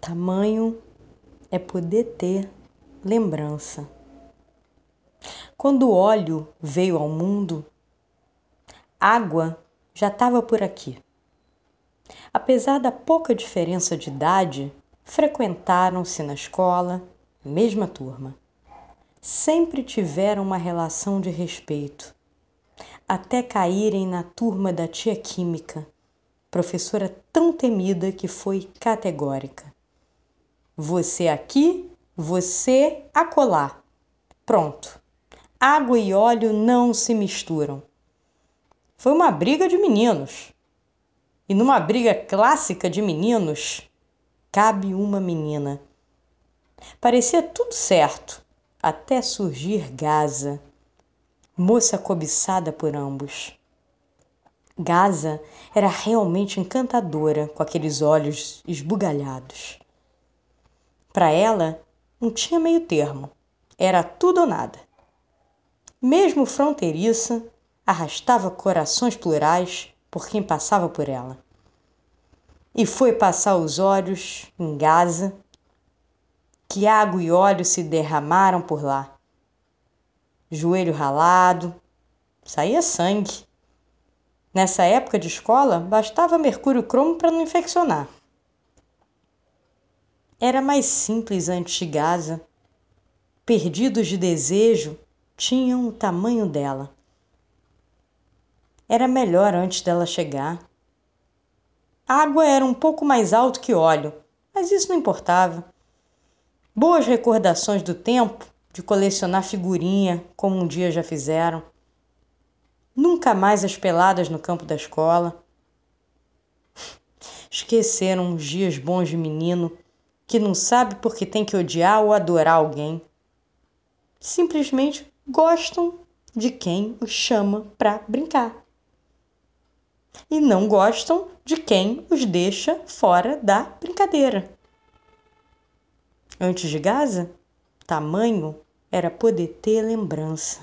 Tamanho é poder ter lembrança. Quando o óleo veio ao mundo, água já estava por aqui. Apesar da pouca diferença de idade, frequentaram-se na escola, mesma turma. Sempre tiveram uma relação de respeito, até caírem na turma da tia Química, professora tão temida que foi categórica. Você aqui, você acolá. Pronto. Água e óleo não se misturam. Foi uma briga de meninos. E numa briga clássica de meninos, cabe uma menina. Parecia tudo certo, até surgir Gaza, moça cobiçada por ambos. Gaza era realmente encantadora com aqueles olhos esbugalhados. Para ela, não tinha meio termo. Era tudo ou nada. Mesmo fronteiriça, arrastava corações plurais por quem passava por ela. E foi passar os olhos em Gaza, que água e óleo se derramaram por lá. Joelho ralado, saía sangue. Nessa época de escola, bastava mercúrio cromo para não infeccionar. Era mais simples antes de Gaza. Perdidos de desejo, tinham o tamanho dela. Era melhor antes dela chegar. A água era um pouco mais alto que óleo, mas isso não importava. Boas recordações do tempo de colecionar figurinha, como um dia já fizeram. Nunca mais as peladas no campo da escola. Esqueceram os dias bons de menino que não sabe porque tem que odiar ou adorar alguém. Simplesmente gostam de quem os chama para brincar. E não gostam de quem os deixa fora da brincadeira. Antes de Gaza, tamanho era poder ter lembrança.